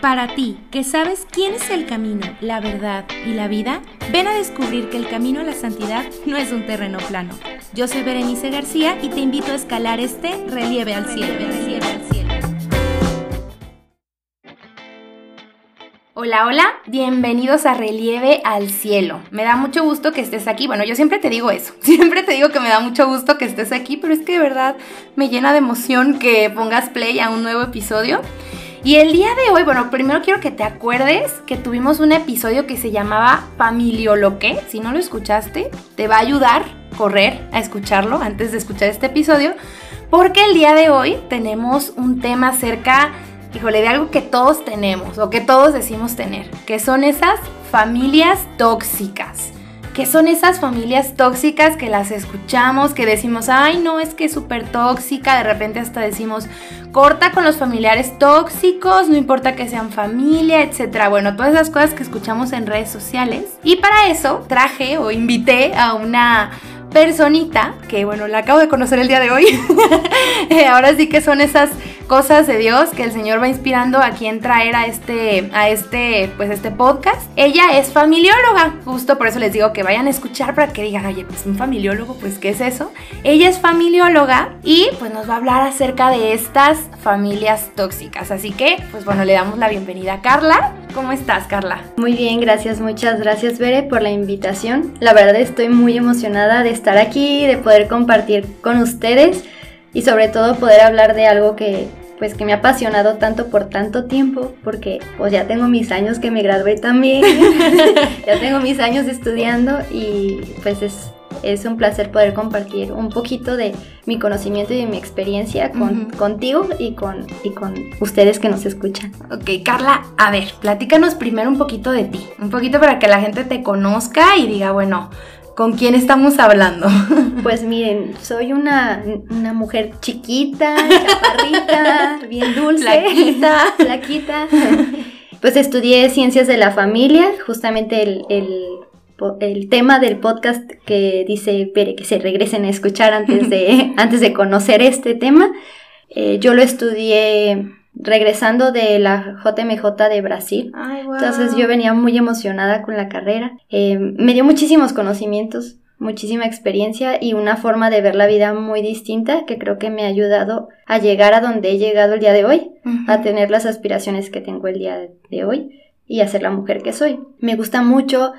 Para ti, que sabes quién es el camino, la verdad y la vida, ven a descubrir que el camino a la santidad no es un terreno plano. Yo soy Berenice García y te invito a escalar este relieve al cielo. Hola, hola, bienvenidos a Relieve al Cielo. Me da mucho gusto que estés aquí. Bueno, yo siempre te digo eso, siempre te digo que me da mucho gusto que estés aquí, pero es que de verdad me llena de emoción que pongas play a un nuevo episodio. Y el día de hoy, bueno, primero quiero que te acuerdes que tuvimos un episodio que se llamaba Familioloque. Si no lo escuchaste, te va a ayudar correr a escucharlo antes de escuchar este episodio, porque el día de hoy tenemos un tema acerca, híjole, de algo que todos tenemos o que todos decimos tener, que son esas familias tóxicas que son esas familias tóxicas que las escuchamos, que decimos, ay, no, es que es súper tóxica, de repente hasta decimos, corta con los familiares tóxicos, no importa que sean familia, etc. Bueno, todas esas cosas que escuchamos en redes sociales. Y para eso traje o invité a una personita que, bueno, la acabo de conocer el día de hoy. Eh, ahora sí que son esas cosas de Dios que el Señor va inspirando a quien traer a este, a este, pues este podcast. Ella es familióloga, justo por eso les digo que vayan a escuchar para que digan, oye, pues un familiólogo, pues ¿qué es eso? Ella es familióloga y pues nos va a hablar acerca de estas familias tóxicas. Así que, pues bueno, le damos la bienvenida a Carla. ¿Cómo estás, Carla? Muy bien, gracias, muchas gracias, Bere, por la invitación. La verdad estoy muy emocionada de estar aquí, de poder compartir con ustedes y sobre todo poder hablar de algo que pues que me ha apasionado tanto por tanto tiempo, porque pues ya tengo mis años que me gradué también, ya tengo mis años estudiando y pues es, es, un placer poder compartir un poquito de mi conocimiento y de mi experiencia con, contigo y con, y con ustedes que nos escuchan. Ok, Carla, a ver, platícanos primero un poquito de ti, un poquito para que la gente te conozca y diga, bueno, ¿Con quién estamos hablando? Pues miren, soy una, mujer chiquita, chaparrita, bien dulce. Flaquita. Flaquita. Pues estudié ciencias de la familia, justamente el, el, tema del podcast que dice Pere que se regresen a escuchar antes de, antes de conocer este tema. Eh, yo lo estudié regresando de la JMJ de Brasil. Entonces yo venía muy emocionada con la carrera. Eh, me dio muchísimos conocimientos, muchísima experiencia y una forma de ver la vida muy distinta que creo que me ha ayudado a llegar a donde he llegado el día de hoy, a tener las aspiraciones que tengo el día de hoy y a ser la mujer que soy. Me gusta mucho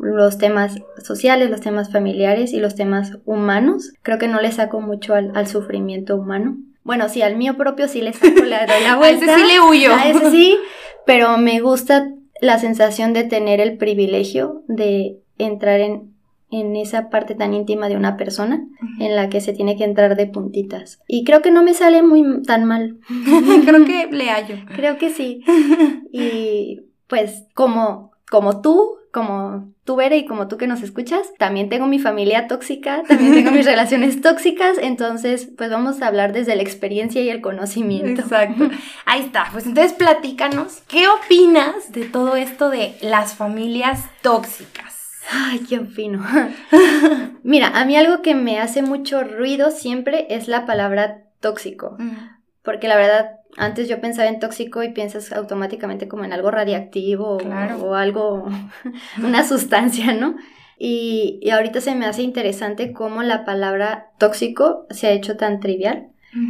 los temas sociales, los temas familiares y los temas humanos. Creo que no le saco mucho al sufrimiento humano. Bueno, sí, al mío propio sí le saco la, la vuelta. a ese sí le huyo. A ese sí, pero me gusta la sensación de tener el privilegio de entrar en, en esa parte tan íntima de una persona en la que se tiene que entrar de puntitas. Y creo que no me sale muy tan mal. creo que le hallo. Creo que sí. Y pues como, como tú, como tú, Bere, y como tú que nos escuchas, también tengo mi familia tóxica, también tengo mis relaciones tóxicas, entonces, pues vamos a hablar desde la experiencia y el conocimiento. Exacto. Ahí está. Pues entonces platícanos, ¿qué opinas de todo esto de las familias tóxicas? Ay, qué opino. Mira, a mí algo que me hace mucho ruido siempre es la palabra tóxico. Mm. Porque la verdad, antes yo pensaba en tóxico y piensas automáticamente como en algo radiactivo o, algo, una sustancia, ¿no? Y, y, ahorita se me hace interesante cómo la palabra tóxico se ha hecho tan trivial,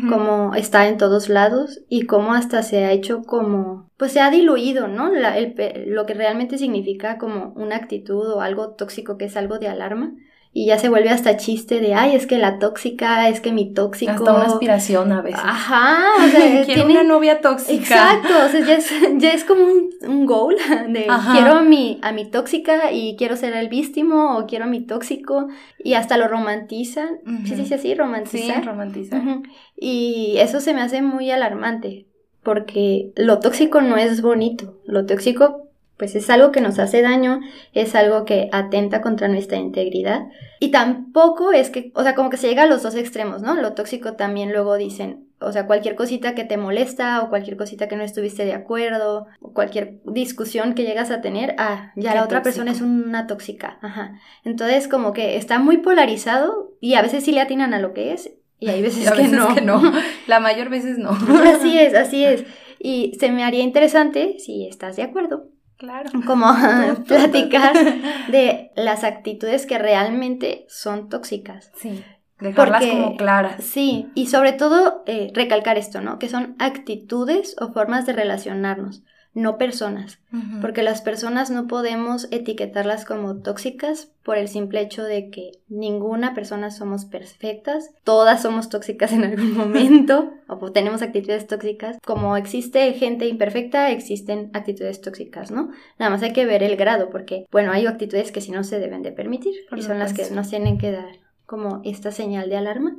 como está en todos lados y cómo hasta se ha hecho como, pues se ha diluido, ¿no? La, el, lo que realmente significa como una actitud o algo tóxico que es algo de alarma y ya se vuelve hasta chiste de, ay, es que la tóxica, es que mi tóxico. Hasta una aspiración a veces. Ajá, o sea, tiene una novia tóxica. Exacto, o sea, ya es, ya es como un, un goal de quiero a mi, a mi tóxica y quiero ser el víctimo o quiero a mi tóxico y hasta lo romantizan. Sí, sí, sí, así, romantizan. Sí, romantizan. Y eso se me hace muy alarmante porque lo tóxico no es bonito, lo tóxico pues es algo que nos hace daño, es algo que atenta contra nuestra integridad. Y tampoco es que, o sea, como que se llega a los dos extremos, ¿no? Lo tóxico también luego dicen, o sea, cualquier cosita que te molesta o cualquier cosita que no estuviste de acuerdo, o cualquier discusión que llegas a tener, ah, ya la otra persona es una tóxica. Ajá. Entonces, como que está muy polarizado y a veces sí le atinan a lo que es y hay veces, que, no. La mayor veces no. Así es, así es. Y se me haría interesante, si estás de acuerdo, Claro. como platicar de las actitudes que realmente son tóxicas. Sí. Dejarlas Porque- como claras. Sí, y sobre todo eh, recalcar esto, ¿no? Que son actitudes o formas de relacionarnos, no personas. Porque las personas no podemos etiquetarlas como tóxicas por el simple hecho de que ninguna persona somos perfectas, todas somos tóxicas en algún momento o tenemos actitudes tóxicas. Como existe gente imperfecta, existen actitudes tóxicas, ¿no? Nada más hay que ver el grado porque, bueno, hay actitudes que sí no se deben de permitir Por y son las que nos tienen que dar como esta señal de alarma.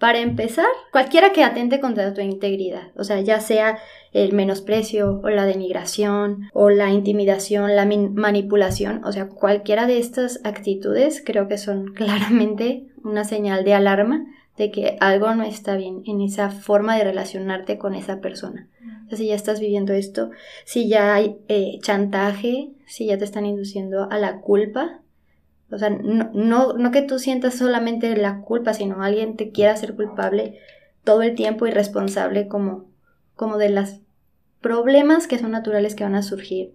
Para empezar, cualquiera que atente contra tu integridad, o sea, ya sea el menosprecio o la denigración o la intimidación, la manipulación, o sea, cualquiera de estas actitudes creo que son claramente una señal de alarma de que algo no está bien en esa forma de relacionarte con esa persona. O sea, si ya estás viviendo esto, si ya hay eh, chantaje, si ya te están induciendo a la culpa, o sea, no, no, no que tú sientas solamente la culpa, sino alguien te quiera hacer culpable todo el tiempo y responsable como, como de los problemas que son naturales que van a surgir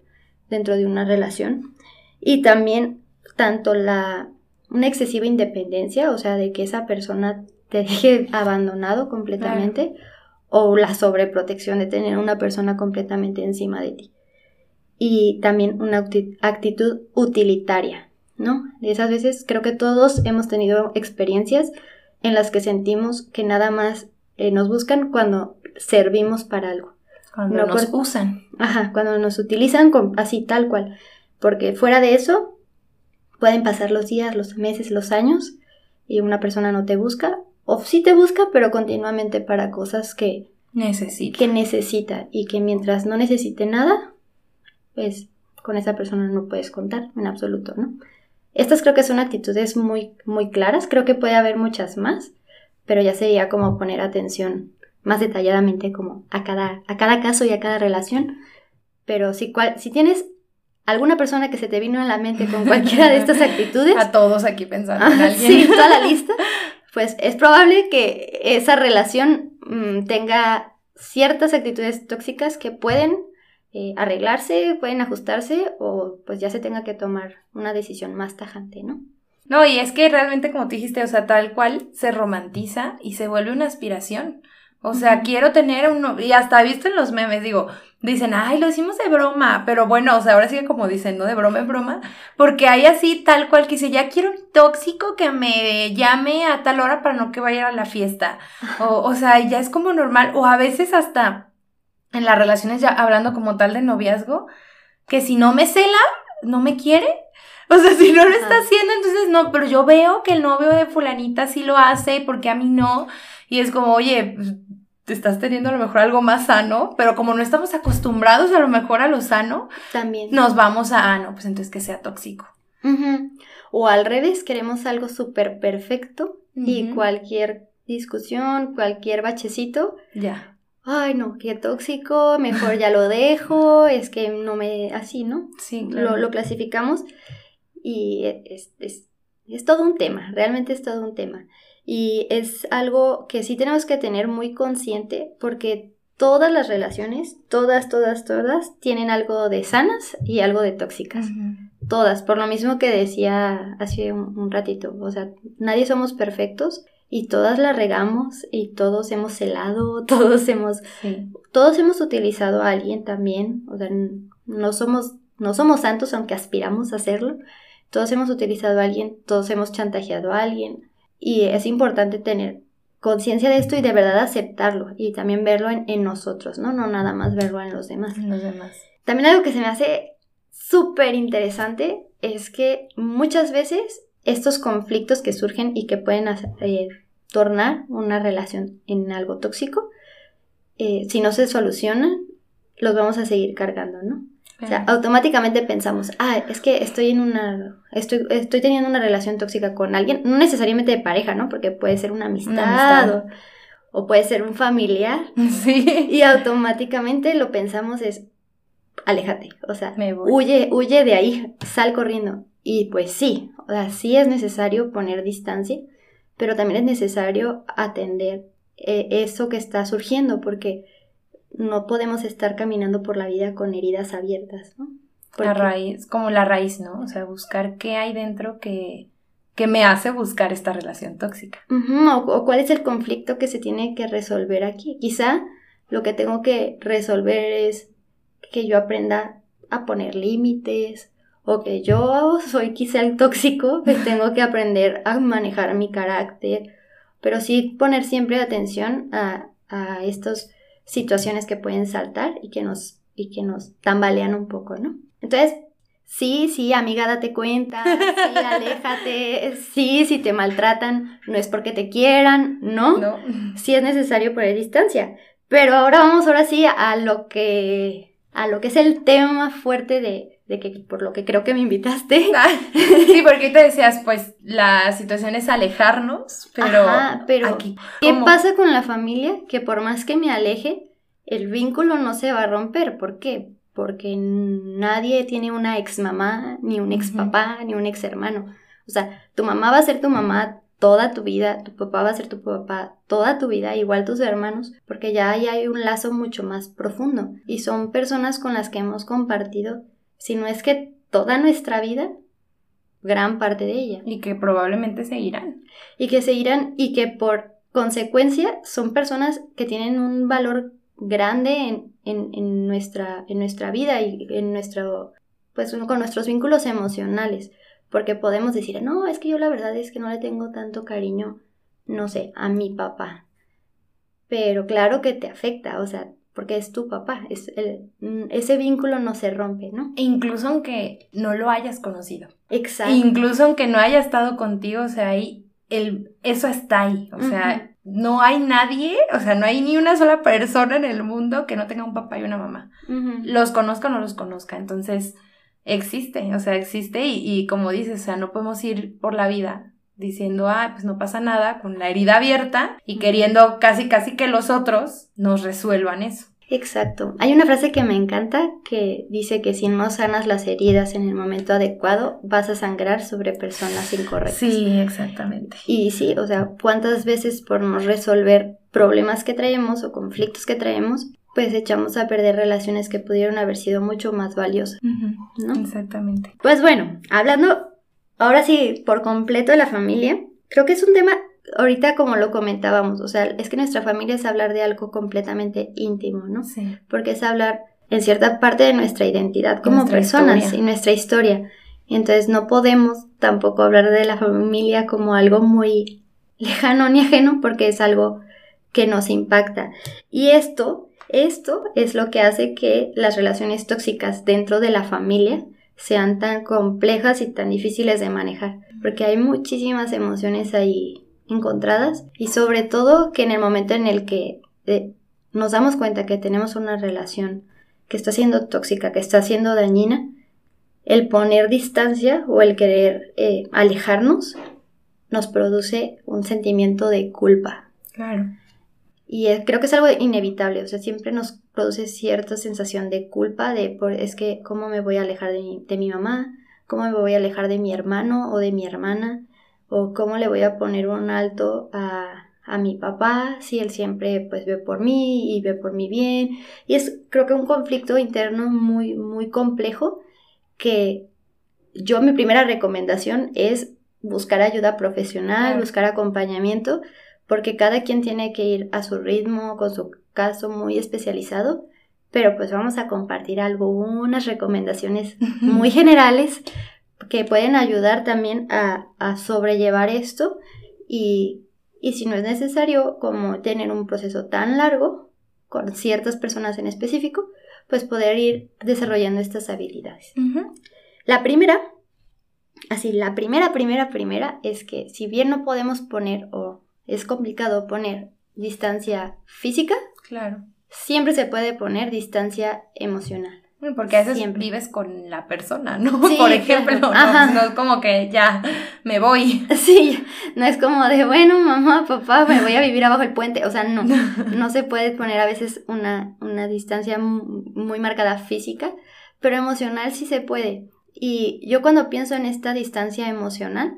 dentro de una relación. Y también tanto la una excesiva independencia, o sea, de que esa persona te deje abandonado completamente, o la sobreprotección de tener una persona completamente encima de ti. Y también una acti- actitud utilitaria, ¿no? De esas veces creo que todos hemos tenido experiencias en las que sentimos que nada más eh, nos buscan cuando servimos para algo. Cuando No, nos por- usan. Ajá, cuando nos utilizan con- así tal cual. Porque fuera de eso, pueden pasar los días, los meses, los años y una persona no te busca. O sí te busca, pero continuamente para cosas que, Necesito. que necesita y que mientras no necesite nada, pues con esa persona no puedes contar en absoluto, ¿no? Estas creo que son actitudes muy, muy claras, creo que puede haber muchas más, pero ya sería como poner atención más detalladamente como a cada, a cada caso y a cada relación. Pero si, cual, si tienes alguna persona que se te vino a la mente con cualquiera de estas actitudes, A todos aquí pensando en alguien. sí, toda la lista, pues es probable que esa relación mm, tenga ciertas actitudes tóxicas que pueden eh, arreglarse, pueden ajustarse o pues ya se tenga que tomar una decisión más tajante, ¿no? No, y es que realmente, como tú dijiste, o sea, tal cual se romantiza y se vuelve una aspiración. O sea, quiero tener uno, y hasta visto en los memes, digo, dicen, ay, lo hicimos de broma, pero bueno, o sea, ahora sí que como dicen, ¿no? De broma en broma, porque hay así tal cual que dice, ya quiero un tóxico que me llame a tal hora para no que vaya a la fiesta. O, o sea, ya es como normal, o a veces hasta en las relaciones ya hablando como tal de noviazgo, que si no me cela, no me quiere. O sea, si no lo está haciendo, entonces no, pero yo veo que el novio de fulanita sí lo hace, porque a mí no. Y es como, oye, pues, te estás teniendo a lo mejor algo más sano, pero como no estamos acostumbrados a lo mejor a lo sano, También. nos vamos a, ah, no, pues entonces que sea tóxico. Ujú. O al revés, queremos algo súper perfecto y cualquier discusión, cualquier bachecito, Ya. Ay no, qué tóxico, mejor ya lo dejo, es que no me, así, ¿no? Sí, lo, claro. lo clasificamos y es, es- es todo un tema, realmente es todo un tema. Y es algo que sí tenemos que tener muy consciente porque todas las relaciones, todas, todas, todas, tienen algo de sanas y algo de tóxicas. Todas, por lo mismo que decía hace un, un ratito, o sea, nadie somos perfectos y todas la regamos y todos hemos celado, todos hemos Sí. todos hemos utilizado a alguien también, o sea, no somos, no somos santos aunque aspiramos a hacerlo, todos hemos utilizado a alguien, todos hemos chantajeado a alguien y es importante tener conciencia de esto y de verdad aceptarlo y también verlo en, en nosotros, ¿no? No nada más verlo en los demás. Los demás. También algo que se me hace súper interesante es que muchas veces estos conflictos que surgen y que pueden eh, tornar una relación en algo tóxico, eh, si no se solucionan, los vamos a seguir cargando, ¿no? O sea, automáticamente pensamos, ah, es que estoy en una, estoy, estoy teniendo una relación tóxica con alguien, no necesariamente de pareja, ¿no? Porque puede ser una amistad, amistad. O, o puede ser un familiar. Sí. Y automáticamente lo pensamos es, aléjate, o sea, Me voy. huye, huye de ahí, sal corriendo. Y pues sí, o sea, sí es necesario poner distancia, pero también es necesario atender eh, eso que está surgiendo, porque no podemos estar caminando por la vida con heridas abiertas, ¿no? La raíz, como la raíz, ¿no? O sea, buscar qué hay dentro que, que me hace buscar esta relación tóxica. o, cuál es el conflicto que se tiene que resolver aquí. Quizá lo que tengo que resolver es que yo aprenda a poner límites o que yo soy quizá el tóxico, tengo que aprender a manejar mi carácter, pero sí poner siempre atención a, a estas situaciones que pueden saltar y que nos, y que nos tambalean un poco, ¿no? Entonces, sí, sí, amiga, date cuenta, sí, aléjate, sí, si te maltratan, no es porque te quieran, ¿no? No. Sí es necesario poner distancia. Pero ahora vamos ahora sí a lo que, a lo que es el tema fuerte de, de que por lo que creo que me invitaste. Ah, sí, porque te decías, pues la situación es alejarnos, pero, pero aquí, ¿qué pasa con la familia? Que por más que me aleje, el vínculo no se va a romper. ¿Por qué? porque nadie tiene una ex mamá, ni un ex papá, ni un ex hermano. O sea, tu mamá va a ser tu mamá toda tu vida, tu papá va a ser tu papá toda tu vida, igual tus hermanos, porque ya ahí hay un lazo mucho más profundo. Y son personas con las que hemos compartido, si no es que toda nuestra vida, gran parte de ella. Y que probablemente seguirán. Y que seguirán y que por consecuencia son personas que tienen un valor grande en, nuestra, en nuestra vida y en nuestro, pues con nuestros vínculos emocionales, porque podemos decir, no, es que yo la verdad es que no le tengo tanto cariño, no sé, a mi papá. Pero claro que te afecta, o sea, porque es tu papá, es ese vínculo no se rompe, ¿no? E incluso aunque no lo hayas conocido. Exacto. incluso aunque no haya estado contigo, o sea, ahí, el, eso está ahí, o sea, no hay nadie, o sea, no hay ni una sola persona en el mundo que no tenga un papá y una mamá. Los conozca o no los conozca. Entonces, existe, o sea, existe y, y, como dices, o sea, no podemos ir por la vida diciendo, ah, pues no pasa nada, con la herida abierta y queriendo casi, casi que los otros nos resuelvan eso. Exacto. Hay una frase que me encanta que dice que si no sanas las heridas en el momento adecuado, vas a sangrar sobre personas incorrectas. Sí, exactamente. Y sí, o sea, cuántas veces por no resolver problemas que traemos o conflictos que traemos, pues echamos a perder relaciones que pudieron haber sido mucho más valiosas. ¿no? Exactamente. Pues bueno, hablando ahora sí por completo de la familia, creo que es un tema ahorita como lo comentábamos, o sea, es que nuestra familia es hablar de algo completamente íntimo, ¿no? Sí. Porque es hablar en cierta parte de nuestra identidad como personas y nuestra historia. Entonces no podemos tampoco hablar de la familia como algo muy lejano ni ajeno porque es algo que nos impacta. Y esto, esto es lo que hace que las relaciones tóxicas dentro de la familia sean tan complejas y tan difíciles de manejar, porque hay muchísimas emociones ahí encontradas y sobre todo que en el momento en el que eh, nos damos cuenta que tenemos una relación que está siendo tóxica, que está siendo dañina, el poner distancia o el querer eh, alejarnos nos produce un sentimiento de culpa. Claro. Y creo que es algo inevitable, o sea, siempre nos produce cierta sensación de culpa, de por, es que cómo me voy a alejar de mi, de mi mamá, cómo me voy a alejar de mi hermano o de mi hermana, o cómo le voy a poner un alto a, a mi papá si él siempre pues ve por mí y ve por mi bien y es creo que un conflicto interno muy muy complejo que yo mi primera recomendación es buscar ayuda profesional, buscar acompañamiento, porque cada quien tiene que ir a su ritmo, con su caso muy especializado, pero pues vamos a compartir algunas recomendaciones muy generales que pueden ayudar también a, sobrellevar esto y, si no es necesario como tener un proceso tan largo con ciertas personas en específico, pues poder ir desarrollando estas habilidades. La primera, así, la primera, primera, primera es que si bien no podemos poner o es complicado poner distancia física, claro. siempre se puede poner distancia emocional. Porque a veces vives con la persona, ¿no? Por ejemplo, no, es como que ya me voy. Sí, no es como de, bueno, mamá, papá, me voy a vivir abajo el puente. O sea, no, no se puede poner a veces una, una distancia muy marcada física, pero emocional sí se puede. Y yo cuando pienso en esta distancia emocional,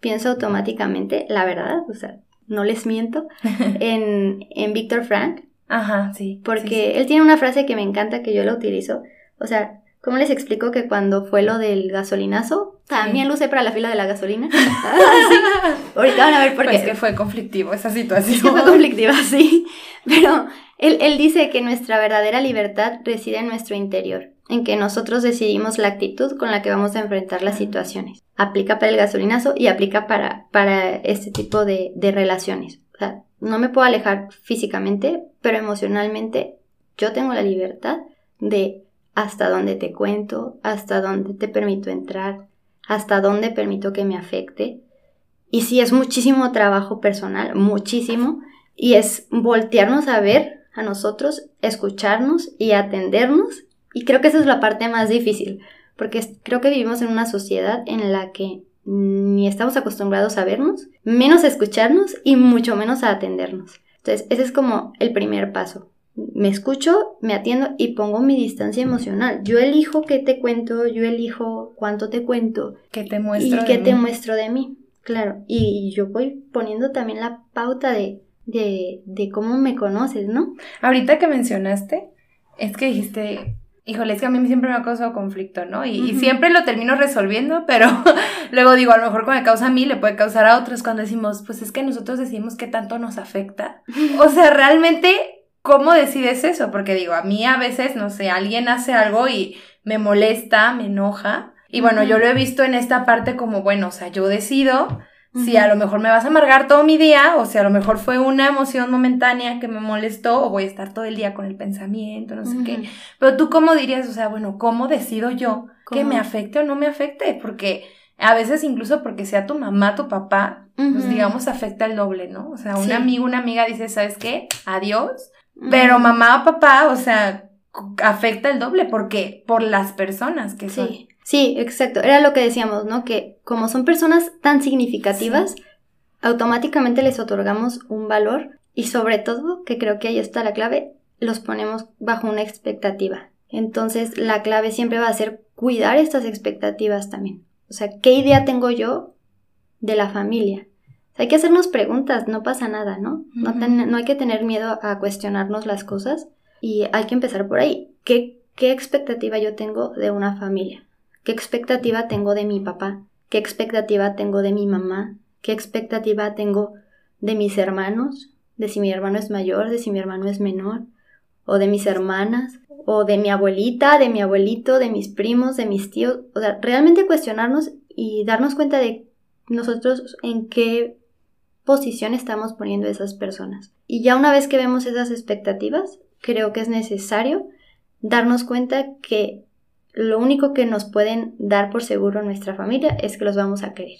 pienso automáticamente, la verdad, o sea, no les miento, en, en Víctor Frank, Ajá, sí. Porque él tiene una frase que me encanta que yo la utilizo. O sea, ¿cómo les explico que cuando fue lo del gasolinazo, también lo usé para la fila de la gasolina? Ah, Ahorita van a ver por pues qué. que fue conflictivo esa situación. Es que fue conflictiva, sí. Pero él, él dice que nuestra verdadera libertad reside en nuestro interior, en que nosotros decidimos la actitud con la que vamos a enfrentar las situaciones. Aplica para el gasolinazo y aplica para, para este tipo de, de relaciones. O sea, no me puedo alejar físicamente, pero emocionalmente yo tengo la libertad de hasta dónde te cuento, hasta dónde te permito entrar, hasta dónde permito que me afecte. Y sí, es muchísimo trabajo personal, muchísimo, y es voltearnos a ver a nosotros, escucharnos y atendernos. Y creo que esa es la parte más difícil, porque creo que vivimos en una sociedad en la que ni estamos acostumbrados a vernos, menos a escucharnos y mucho menos a atendernos. Entonces, ese es como el primer paso. Me escucho, me atiendo y pongo mi distancia emocional. Yo elijo qué te cuento, yo elijo cuánto te cuento Que te muestro. y qué te muestro de mí. Claro, y yo voy poniendo también la pauta de, de, de cómo me conoces, ¿no? Ahorita que mencionaste, es que dijiste, híjole, es que a mí siempre me ha causado conflicto, ¿no? Y, siempre lo termino resolviendo, pero luego digo, a lo mejor cuando me causa a mí, le puede causar a otros cuando decimos, pues es que nosotros decidimos qué tanto nos afecta. O sea, realmente, ¿cómo decides eso? Porque digo, a mí a veces, no sé, alguien hace algo y me molesta, me enoja. Y bueno, yo lo he visto en esta parte como, bueno, o sea, yo decido si a lo mejor me vas a amargar todo mi día, o si a lo mejor fue una emoción momentánea que me molestó, o voy a estar todo el día con el pensamiento, no sé qué. Pero tú cómo dirías, o sea, bueno, ¿cómo decido yo que me afecte o no me afecte? Porque a veces incluso porque sea tu mamá, tu papá, pues digamos afecta el doble, ¿no? O sea, un Sí. amigo, una amiga dice, ¿sabes qué? Adiós. Pero mamá o papá, o sea, afecta el doble porque por las personas que son. Sí, exacto. Era lo que decíamos, ¿no? Que como son personas tan significativas, automáticamente les otorgamos un valor y sobre todo, que creo que ahí está la clave, los ponemos bajo una expectativa. Entonces, la clave siempre va a ser cuidar estas expectativas también. O sea, ¿qué idea tengo yo de la familia? O sea, hay que hacernos preguntas, no pasa nada, ¿no? No, Ujú. ten- no hay que tener miedo a cuestionarnos las cosas y hay que empezar por ahí. ¿Qué, ¿Qué expectativa yo tengo de una familia? ¿Qué expectativa tengo de mi papá? ¿Qué expectativa tengo de mi mamá? ¿Qué expectativa tengo de mis hermanos? De si mi hermano es mayor, de si mi hermano es menor, o de mis hermanas, o de mi abuelita, de mi abuelito, de mis primos, de mis tíos. O sea, realmente cuestionarnos y darnos cuenta de nosotros en qué posición estamos poniendo esas personas. Y ya una vez que vemos esas expectativas, creo que es necesario darnos cuenta que lo único que nos pueden dar por seguro nuestra familia es que los vamos a querer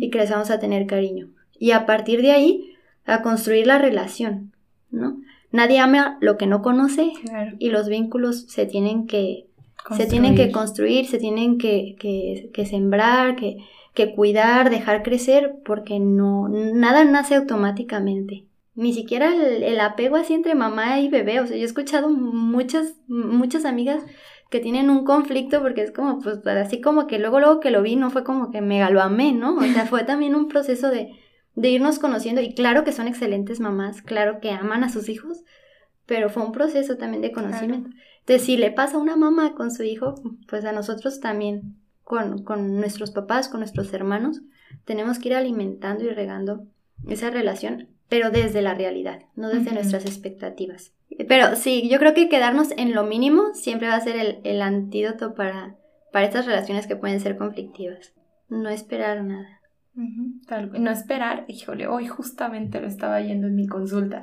y que les vamos a tener cariño. Y a partir de ahí, a construir la relación, ¿no? Nadie ama lo que no conoce Claro. y los vínculos se tienen que, se tienen que construir, se tienen que, que, que sembrar, que, que cuidar, dejar crecer, porque no, nada nace automáticamente. Ni siquiera el, el apego así entre mamá y bebé. O sea, yo he escuchado muchas, muchas amigas que tienen un conflicto porque es como, pues, así como que luego, luego que lo vi, no fue como que me lo amé, ¿no? O sea, fue también un proceso de, de irnos conociendo. Y claro que son excelentes mamás, claro que aman a sus hijos, pero fue un proceso también de conocimiento. Entonces, si le pasa a una mamá con su hijo, pues a nosotros también, con, con nuestros papás, con nuestros hermanos, tenemos que ir alimentando y regando esa relación, pero desde la realidad, no desde nuestras expectativas. Pero sí, yo creo que quedarnos en lo mínimo siempre va a ser el, el antídoto para, para estas relaciones que pueden ser conflictivas. No esperar nada. Tal no esperar, híjole, hoy justamente lo estaba yendo en mi consulta,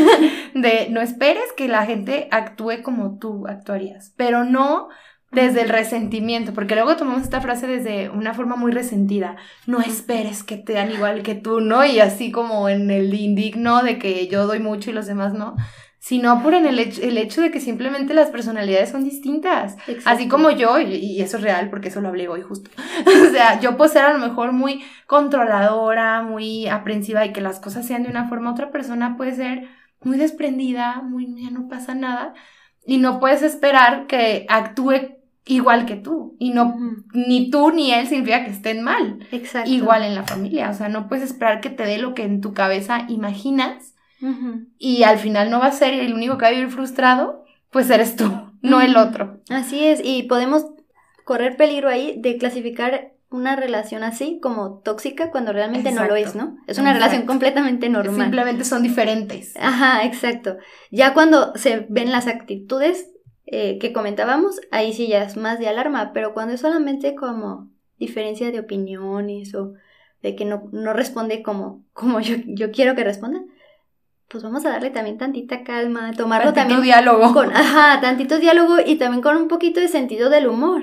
de no esperes que la gente actúe como tú actuarías, pero no desde el resentimiento, porque luego tomamos esta frase desde una forma muy resentida, no esperes que te dan igual que tú, ¿no? Y así como en el indigno de que yo doy mucho y los demás no, sino por en el hecho, el hecho de que simplemente las personalidades son distintas. Así Exacto. como yo, y, y eso es real porque eso lo hablé hoy justo. o sea, yo puedo ser a lo mejor muy controladora, muy aprensiva y que las cosas sean de una forma, otra persona puede ser muy desprendida, muy ya no pasa nada y no puedes esperar que actúe igual que tú y no ni tú ni él significa que estén mal. Exacto. Igual en la familia, o sea, no puedes esperar que te dé lo que en tu cabeza imaginas y al final no va a ser el único que va a vivir frustrado, pues eres tú, no el otro. Así es, y podemos correr peligro ahí de clasificar una relación así como tóxica cuando realmente no lo es, ¿no? Es una relación completamente normal. Simplemente son diferentes. Ajá, exacto. Ya cuando se ven las actitudes eh, que comentábamos, ahí sí ya es más de alarma, pero cuando es solamente como diferencia de opiniones o de que no, no responde como, como yo, yo quiero que responda, pues vamos a darle también tantita calma, tomarlo tantito también diálogo. con, ajá, tantito diálogo y también con un poquito de sentido del humor,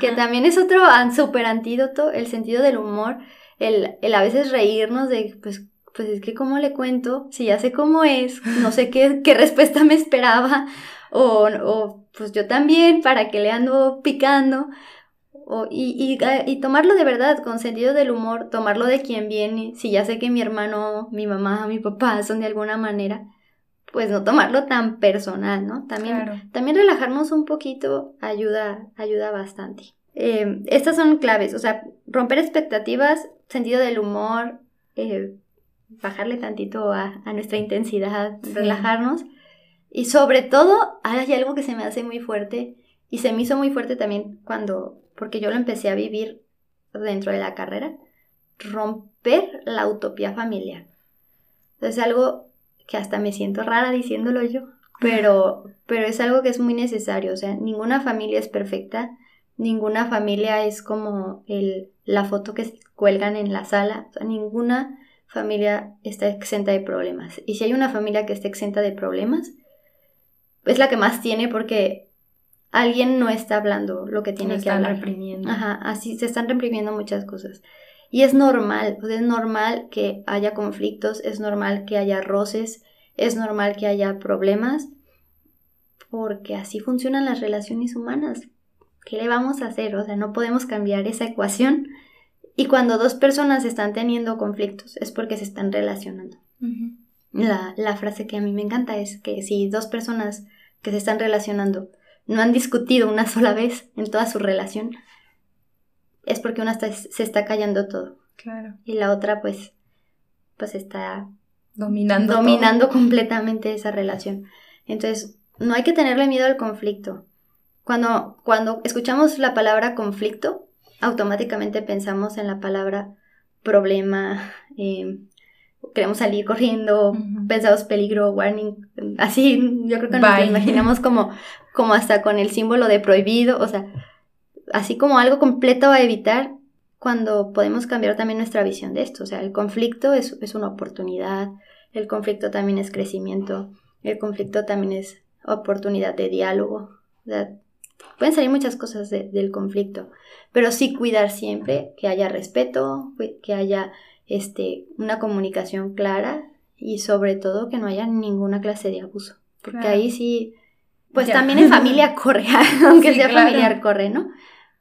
que también es otro súper antídoto, el sentido del humor, el, el a veces reírnos de, pues, pues es que cómo le cuento, si ya sé cómo es, no sé qué, qué respuesta me esperaba, o, o pues yo también, para que le ando picando, y, y, tomarlo de verdad, con sentido del humor, tomarlo de quien viene. Si ya sé que mi hermano, mi mamá, mi papá son de alguna manera, pues no tomarlo tan personal, ¿no? También, también relajarnos un poquito ayuda, ayuda bastante. Eh, estas son claves, o sea, romper expectativas, sentido del humor, eh, bajarle tantito a, nuestra intensidad, relajarnos. Y sobre todo, hay algo que se me hace muy fuerte y se me hizo muy fuerte también cuando porque yo lo empecé a vivir dentro de la carrera, romper la utopía familiar. Es algo que hasta me siento rara diciéndolo yo, pero, pero es algo que es muy necesario. O sea, ninguna familia es perfecta, ninguna familia es como el, la foto que cuelgan en la sala, o sea, ninguna familia está exenta de problemas. Y si hay una familia que está exenta de problemas, es la que más tiene porque alguien no está hablando lo que tiene que hablar. reprimiendo. Ajá, así se están reprimiendo muchas cosas. Y es normal, es normal que haya conflictos, es normal que haya roces, es normal que haya problemas, porque así funcionan las relaciones humanas. ¿Qué le vamos a hacer? O sea, no podemos cambiar esa ecuación. Y cuando dos personas están teniendo conflictos es porque se están relacionando. la, la frase que a mí me encanta es que si dos personas que se están relacionando no han discutido una sola vez en toda su relación, es porque una se está callando todo. Claro. Y la otra, pues, pues está dominando, dominando completamente esa relación. Entonces, no hay que tenerle miedo al conflicto. Cuando, cuando escuchamos la palabra conflicto, automáticamente pensamos en la palabra problema, eh, queremos salir corriendo, pensamos peligro, warning, así yo creo que nos imaginamos como, como hasta con el símbolo de prohibido, o sea, así como algo completo a evitar cuando podemos cambiar también nuestra visión de esto, o sea, el conflicto es, es una oportunidad, el conflicto también es crecimiento, el conflicto también es oportunidad de diálogo, o sea, pueden salir muchas cosas del conflicto, pero sí cuidar siempre que haya respeto, que haya este, una comunicación clara y sobre todo que no haya ninguna clase de abuso. Porque ahí sí, pues también en familia corre, aunque sea familiar corre, ¿no?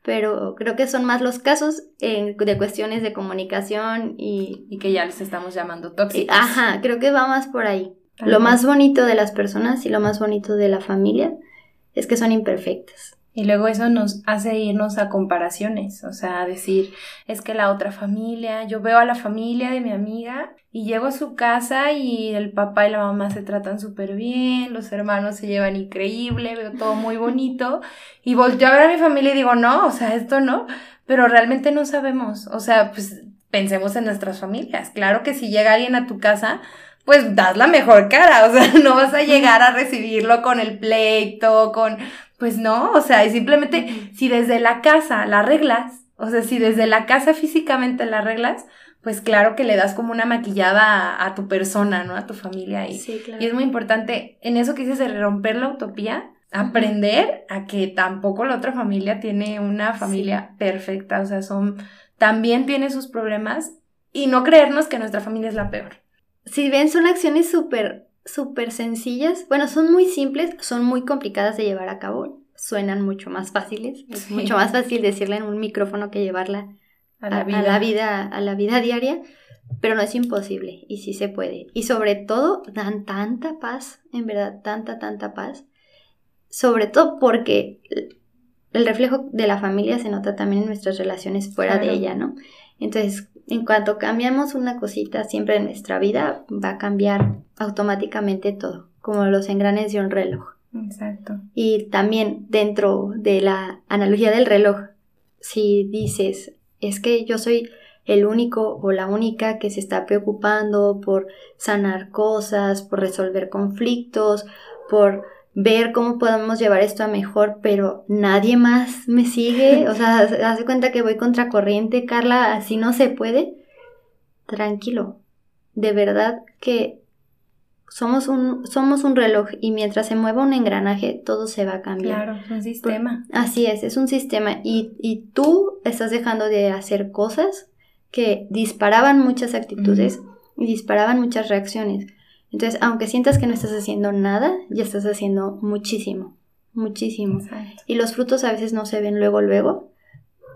Pero creo que son más los casos de cuestiones de comunicación y... Y que ya les estamos llamando tóxicos. Ajá, creo que va más por ahí. Lo más bonito de las personas y lo más bonito de la familia es que son imperfectas. Y luego eso nos hace irnos a comparaciones, o sea, decir, es que la otra familia, yo veo a la familia de mi amiga y llego a su casa y el papá y la mamá se tratan súper bien, los hermanos se llevan increíble, veo todo muy bonito y volteo a ver a mi familia y digo, no, o sea, esto no, pero realmente no sabemos, o sea, pues pensemos en nuestras familias, claro que si llega alguien a tu casa, pues das la mejor cara, o sea, no vas a llegar a recibirlo con el pleito, con pues no, o sea, y simplemente si desde la casa la arreglas, o sea, si desde la casa físicamente la arreglas, pues claro que le das como una maquillada a, tu persona, ¿no? A tu familia. Y, sí, claro. y es muy importante, en eso que dices de romper la utopía, aprender a que tampoco la otra familia tiene una familia perfecta, o sea, son, también tiene sus problemas y no creernos que nuestra familia es la peor. Si ven, son acciones súper súper sencillas. Bueno, son muy simples, son muy complicadas de llevar a cabo. Suenan mucho más fáciles. Es mucho más fácil decirle en un micrófono que llevarla a la, vida. a la vida, diaria. Pero no es imposible y sí se puede. Y sobre todo dan tanta paz, en verdad, tanta, tanta paz. Sobre todo porque el reflejo de la familia se nota también en nuestras relaciones fuera de ella, ¿no? Entonces, En cuanto cambiamos una cosita siempre en nuestra vida, va a cambiar automáticamente todo, como los engranes de un reloj. Exacto. Y también dentro de la analogía del reloj, si dices, es que yo soy el único o la única que se está preocupando por sanar cosas, por resolver conflictos, por ver cómo podemos llevar esto a mejor, pero nadie más me sigue. O sea, hace cuenta que voy contra corriente, Carla, así no se puede. Tranquilo. De verdad que somos un, somos un reloj y mientras se mueva un engranaje, todo se va a cambiar. Claro, es un sistema. Así es, es un sistema. Y, y tú estás dejando de hacer cosas que disparaban muchas actitudes y disparaban muchas reacciones. Entonces, aunque sientas que no estás haciendo nada, ya estás haciendo muchísimo, muchísimo. Y los frutos a veces no se ven luego, luego,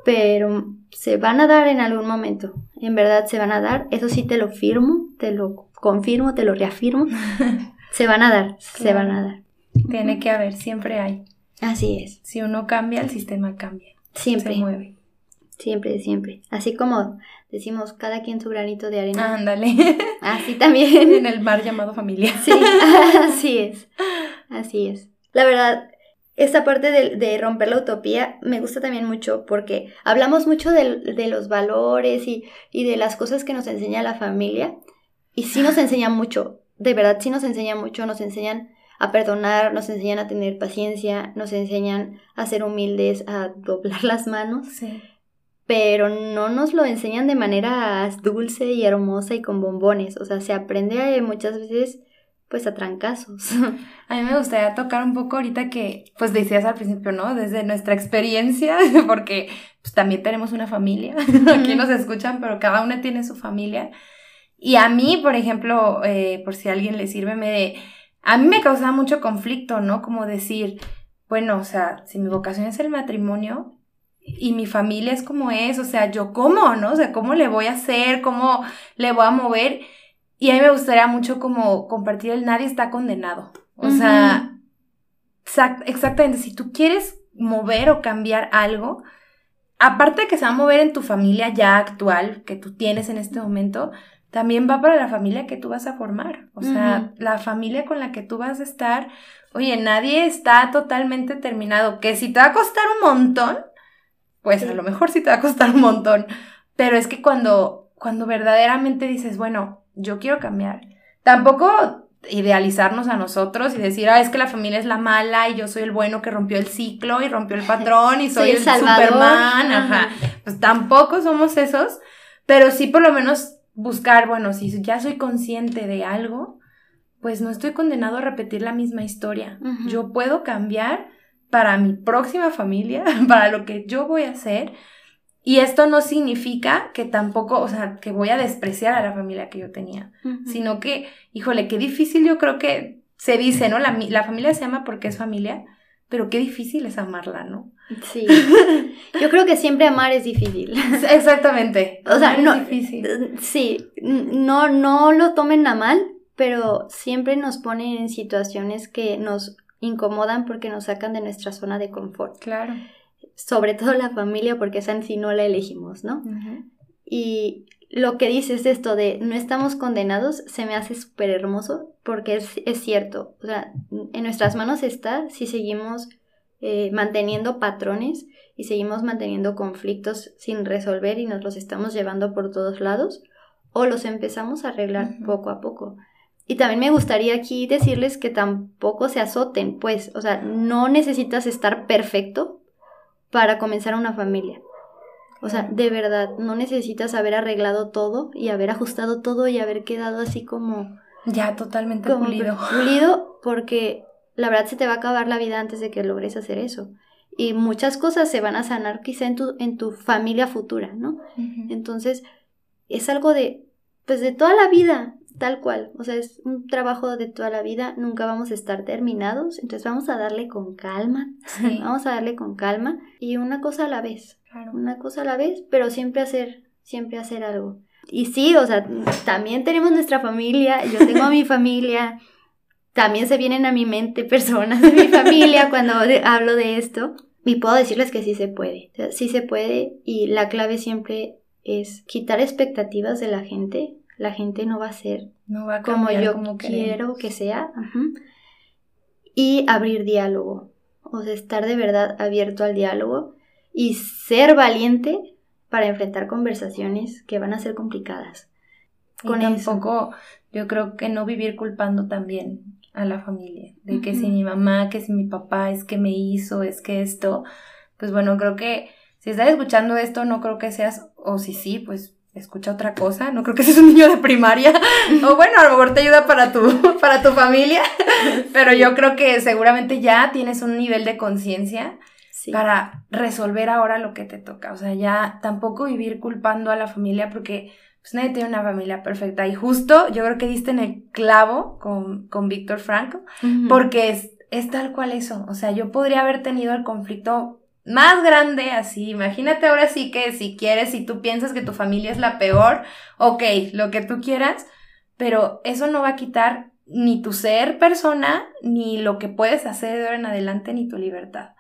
pero se van a dar en algún momento. En verdad se van a dar. Eso sí te lo firmo, te lo confirmo, te lo reafirmo. se van a dar, se van a dar. Tiene que haber, siempre hay. Así es. Si uno cambia, el sistema cambia. Siempre. Se mueve. Siempre, siempre. Así como decimos, cada quien su granito de arena. Ándale. Así también. en el mar llamado familia. Sí, así es. Así es. La verdad, esta parte de, romper la utopía me gusta también mucho porque hablamos mucho de, los valores y, y, de las cosas que nos enseña la familia. Y sí nos enseña mucho. De verdad, sí nos enseña mucho. Nos enseñan a perdonar, nos enseñan a tener paciencia, nos enseñan a ser humildes, a doblar las manos. Sí pero no nos lo enseñan de manera dulce y hermosa y con bombones. O sea, se aprende muchas veces pues a trancazos. A mí me gustaría tocar un poco ahorita que, pues decías al principio, ¿no? Desde nuestra experiencia, porque pues también tenemos una familia, aquí nos escuchan, pero cada una tiene su familia. Y a mí, por ejemplo, eh, por si a alguien le sirve, me, a mí me causaba mucho conflicto, ¿no? Como decir, bueno, o sea, si mi vocación es el matrimonio, y mi familia es como es, o sea, yo cómo, ¿no? O sea, cómo le voy a hacer, cómo le voy a mover. Y a mí me gustaría mucho como compartir el nadie está condenado. O sea, exactamente, si tú quieres mover o cambiar algo, aparte de que se va a mover en tu familia ya actual, que tú tienes en este momento, también va para la familia que tú vas a formar. O sea, la familia con la que tú vas a estar. Oye, nadie está totalmente terminado. Que si te va a costar un montón, pues a lo mejor sí te va a costar un montón, pero es que cuando, cuando verdaderamente dices, bueno, yo quiero cambiar, tampoco idealizarnos a nosotros y decir, ah, es que la familia es la mala y yo soy el bueno que rompió el ciclo y rompió el patrón y soy, el, Superman, ajá. Pues tampoco somos esos, pero sí por lo menos buscar, bueno, si ya soy consciente de algo, pues no estoy condenado a repetir la misma historia. Yo puedo cambiar para mi próxima familia, para lo que yo voy a hacer. Y esto no significa que tampoco, o sea, que voy a despreciar a la familia que yo tenía, sino que, híjole, qué difícil yo creo que se dice, ¿no? La, la familia se ama porque es familia, pero qué difícil es amarla, ¿no? Sí. Yo creo que siempre amar es difícil. Exactamente. O sea, no. Es difícil. Sí, no, no lo tomen a mal, pero siempre nos ponen en situaciones que nos incomodan porque nos sacan de nuestra zona de confort. Claro. Sobre todo la familia, porque esa en sí no la elegimos, ¿no? Y lo que dices esto de no estamos condenados se me hace súper hermoso porque es, cierto. O sea, en nuestras manos está si seguimos eh, manteniendo patrones y seguimos manteniendo conflictos sin resolver y nos los estamos llevando por todos lados o los empezamos a arreglar poco a poco. Y también me gustaría aquí decirles que tampoco se azoten, pues, o sea, no necesitas estar perfecto para comenzar una familia. O sea, de verdad, no necesitas haber arreglado todo y haber ajustado todo y haber quedado así como... Ya, totalmente pulido. Pulido porque la verdad se te va a acabar la vida antes de que logres hacer eso. Y muchas cosas se van a sanar quizá en tu, en tu familia futura, ¿no? Entonces, es algo de, pues de toda la vida, tal cual, o sea, es un trabajo de toda la vida, nunca vamos a estar terminados, entonces vamos a darle con calma, vamos a darle con calma y una cosa a la vez, una cosa a la vez, pero siempre hacer, siempre hacer algo. Y sí, o sea, también tenemos nuestra familia, yo tengo a mi familia, también se vienen a mi mente personas de mi familia cuando hablo de esto y puedo decirles que sí se puede, sí se puede y la clave siempre es quitar expectativas de la gente. La gente no va a ser No va a como yo como quiero que sea. Y abrir diálogo. O sea, estar de verdad abierto al diálogo y ser valiente para enfrentar conversaciones que van a ser complicadas. Y con eso. tampoco, yo creo que no vivir culpando también a la familia. De que si mi mamá, que si mi papá, es que me hizo, es que esto. Pues bueno, creo que si estás escuchando esto, no creo que seas, o si sí, pues escucha otra cosa. No creo que seas un niño de primaria. o bueno, a lo mejor te ayuda para tu, para tu familia. Pero yo creo que seguramente ya tienes un nivel de conciencia Sí. para resolver ahora lo que te toca. O sea, ya tampoco vivir culpando a la familia porque pues nadie tiene una familia perfecta. Y justo yo creo que diste en el clavo con, con Víctor Franco, porque es, es tal cual eso. O sea, yo podría haber tenido el conflicto más grande así. Imagínate ahora sí que si quieres, si tú piensas que tu familia es la peor, ok, lo que tú quieras, pero eso no va a quitar ni tu ser persona, ni lo que puedes hacer de ahora en adelante, ni tu libertad.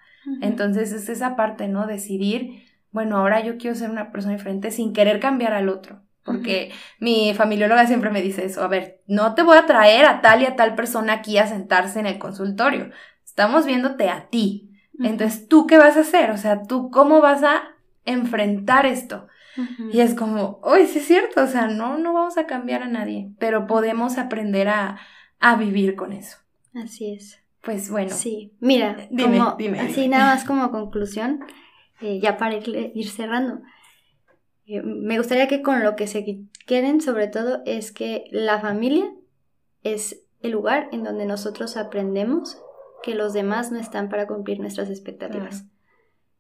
Entonces es esa parte, ¿no? Decidir, bueno, ahora yo quiero ser una persona diferente sin querer cambiar al otro. Porque mi familióloga siempre me dice eso, a ver, no te voy a traer a tal y a tal persona aquí a sentarse en el consultorio. Estamos viéndote a ti. Entonces, ¿tú qué vas a hacer? O sea, ¿tú cómo vas a enfrentar esto? Y es como, uy, sí es cierto, o sea, no, no vamos a cambiar a nadie, pero podemos aprender a, a vivir con eso. Así es. Pues bueno, Sí, mira, Dime, como- dime, así dime. nada más como conclusión, eh, ya para ir, ir cerrando, eh, me gustaría que con lo que se queden sobre todo es que la familia es el lugar en donde nosotros aprendemos que los demás no están para cumplir nuestras expectativas.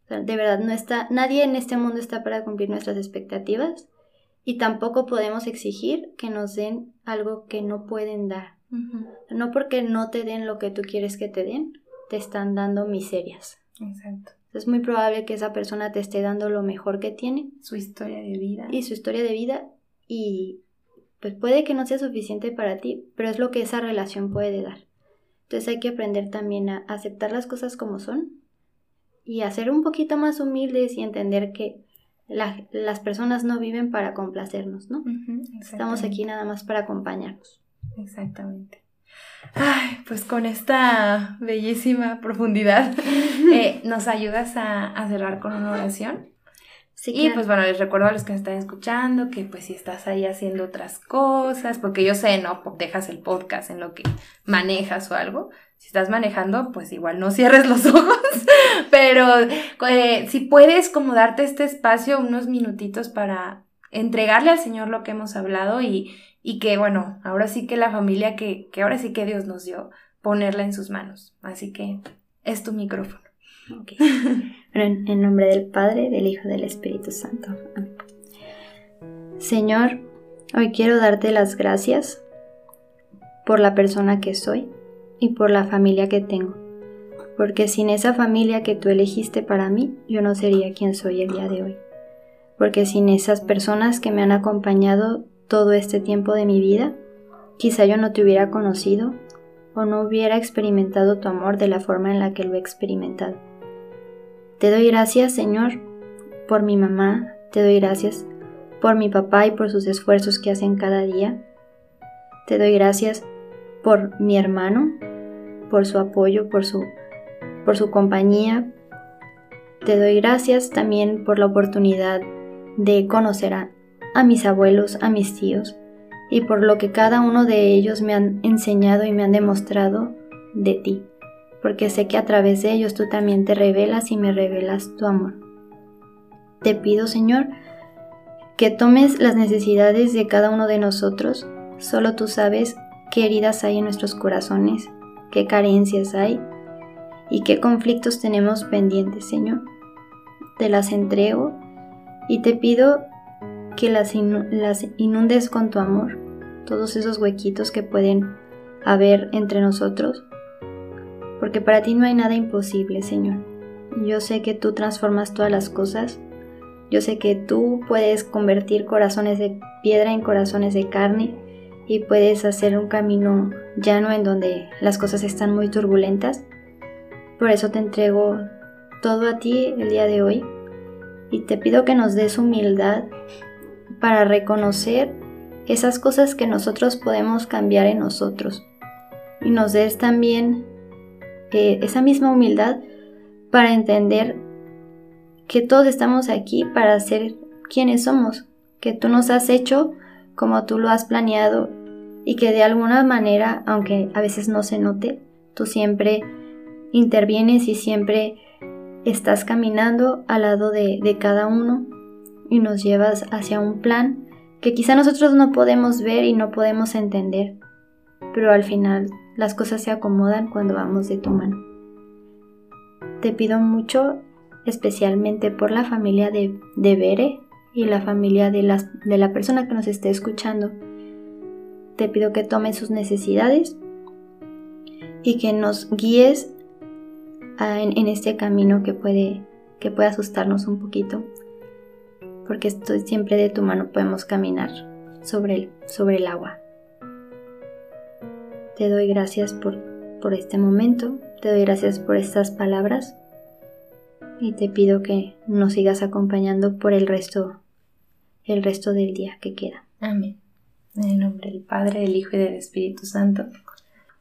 O sea, de verdad, no está, nadie en este mundo está para cumplir nuestras expectativas y tampoco podemos exigir que nos den algo que no pueden dar. No porque no te den lo que tú quieres que te den, te están dando miserias. exacto. Es muy probable que esa persona te esté dando lo mejor que tiene Su historia de vida. y su historia de vida y pues puede que no sea suficiente para ti, pero es lo que esa relación puede dar. Entonces hay que aprender también a aceptar las cosas como son y a ser un poquito más humildes y entender que la- las personas no viven para complacernos, ¿no? Estamos aquí nada más para acompañarnos. Exactamente. Ay, pues con esta bellísima profundidad, eh, ¿nos ayudas a, a cerrar con una oración? Sí, Y claro. pues bueno, les recuerdo a los que me están escuchando que pues si estás ahí haciendo otras cosas, porque yo sé, ¿no? Dejas el podcast en lo que manejas o algo. Si estás manejando, pues igual no cierres los ojos, pero eh, si puedes como darte este espacio, unos minutitos para entregarle al Señor lo que hemos hablado y, y que bueno, ahora sí que la familia que, que ahora sí que Dios nos dio, ponerla en sus manos. Así que es tu micrófono. En, nombre del Padre, del Hijo y del Espíritu Santo. Señor, hoy quiero darte las gracias por la persona que soy y por la familia que tengo. Porque sin esa familia que tú elegiste para mí, yo no sería quien soy el día de hoy. Porque sin esas personas que me han acompañado todo este tiempo de mi vida, quizá yo no te hubiera conocido o no hubiera experimentado tu amor de la forma en la que lo he experimentado. Te doy gracias, Señor, por mi mamá, te doy gracias por mi papá y por sus esfuerzos que hacen cada día. Te doy gracias por mi hermano, por su apoyo, por su, por su compañía. Te doy gracias también por la oportunidad de conocer a, a mis abuelos, a mis tíos, y por lo que cada uno de ellos me han enseñado y me han demostrado de ti porque sé que a través de ellos tú también te revelas y me revelas tu amor. Te pido, Señor, que tomes las necesidades de cada uno de nosotros. Solo tú sabes qué heridas hay en nuestros corazones, qué carencias hay y qué conflictos tenemos pendientes, Señor. Te las entrego y te pido que las, inu- las inundes con tu amor, todos esos huequitos que pueden haber entre nosotros porque para ti no hay nada imposible, Señor. Yo sé que tú transformas todas las cosas. Yo sé que tú puedes convertir corazones de piedra en corazones de carne y puedes hacer un camino llano en donde las cosas están muy turbulentas. Por eso te entrego todo a ti el día de hoy y te pido que nos des humildad para reconocer esas cosas que nosotros podemos cambiar en nosotros y nos des también esa misma humildad para entender que todos estamos aquí para ser quienes somos, que tú nos has hecho como tú lo has planeado y que de alguna manera, aunque a veces no se note, tú siempre intervienes y siempre estás caminando al lado de, de cada uno y nos llevas hacia un plan que quizá nosotros no podemos ver y no podemos entender, pero al final las cosas se acomodan cuando vamos de tu mano. Te pido mucho, especialmente por la familia de, de Bere y la familia de, las, de la persona que nos esté escuchando. Te pido que tomes sus necesidades y que nos guíes en, este camino que puede, que puede asustarnos un poquito, porque esto siempre de tu mano podemos caminar sobre el, sobre el agua. Te doy gracias por, por este momento, te doy gracias por estas palabras y te pido que nos sigas acompañando por el resto, el resto del día que queda. Amén. En el nombre del Padre, del Hijo y del Espíritu Santo.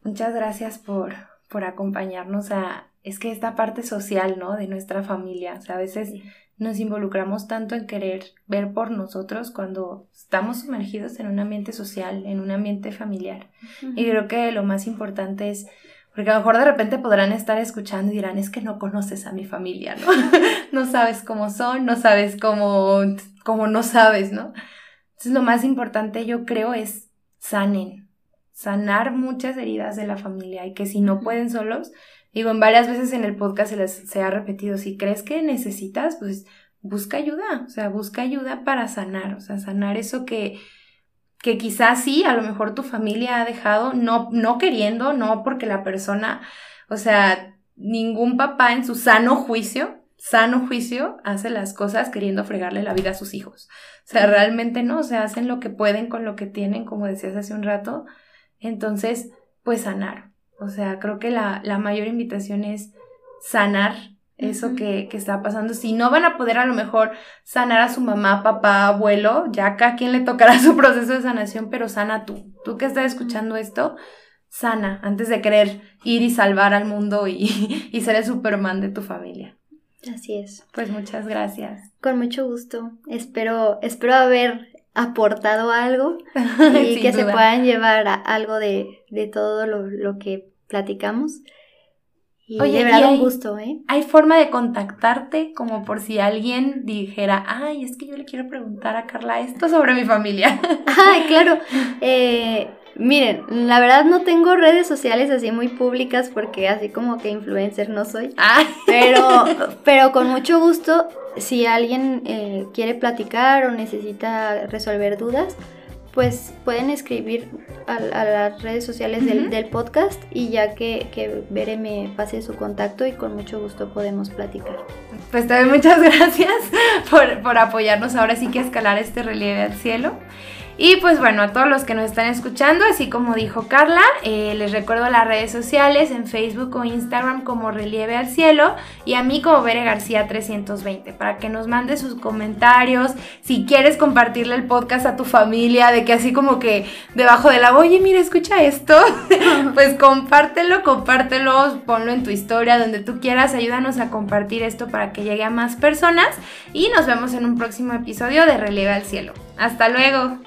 Muchas gracias por, por acompañarnos a, es que esta parte social, ¿no? De nuestra familia. O sea, a veces nos involucramos tanto en querer ver por nosotros cuando estamos sumergidos en un ambiente social, en un ambiente familiar. Y creo que lo más importante es, porque a lo mejor de repente podrán estar escuchando y dirán, es que no conoces a mi familia, ¿no? no sabes cómo son, no sabes cómo, cómo no sabes, ¿no? Entonces lo más importante yo creo es sanen, sanar muchas heridas de la familia y que si no pueden solos, Digo, en varias veces en el podcast se, les, se ha repetido, si crees que necesitas, pues busca ayuda, o sea, busca ayuda para sanar, o sea, sanar eso que, que quizás sí, a lo mejor tu familia ha dejado, no, no queriendo, no porque la persona, o sea, ningún papá en su sano juicio, sano juicio, hace las cosas queriendo fregarle la vida a sus hijos. O sea, realmente no, o sea, hacen lo que pueden con lo que tienen, como decías hace un rato. Entonces, pues sanar. O sea, creo que la, mayor invitación es sanar eso que, está pasando. Si no van a poder a lo mejor sanar a su mamá, papá, abuelo, ya acá a quien le tocará su proceso de sanación, pero sana tú. Tú que estás escuchando esto, sana antes de querer ir y salvar al mundo y, y ser el Superman de tu familia. Así es. Pues muchas gracias. Con mucho gusto. Espero, espero haber aportado algo y que se puedan llevar algo de, de todo lo, lo que platicamos. Y Oye, de un gusto, ¿eh? ¿Hay forma de contactarte como por si alguien dijera, ay, es que yo le quiero preguntar a Carla esto sobre mi familia? ay, claro. Eh, miren, la verdad no tengo redes sociales así muy públicas porque así como que influencer no soy. Pero, pero con mucho gusto, si alguien eh, quiere platicar o necesita resolver dudas, pues pueden escribir a, las redes sociales del, podcast y ya que, que Bere me pase su contacto y con mucho gusto podemos platicar. Pues también muchas gracias por, por apoyarnos ahora sí que escalar este relieve al cielo. Y pues bueno, a todos los que nos están escuchando, así como dijo Carla, eh, les recuerdo las redes sociales en Facebook o Instagram como Relieve al Cielo y a mí como Bere García 320 para que nos mande sus comentarios, si quieres compartirle el podcast a tu familia, de que así como que debajo de la, oye, mira, escucha esto, pues compártelo, compártelo, ponlo en tu historia, donde tú quieras, ayúdanos a compartir esto para que llegue a más personas y nos vemos en un próximo episodio de Relieve al Cielo. Hasta luego.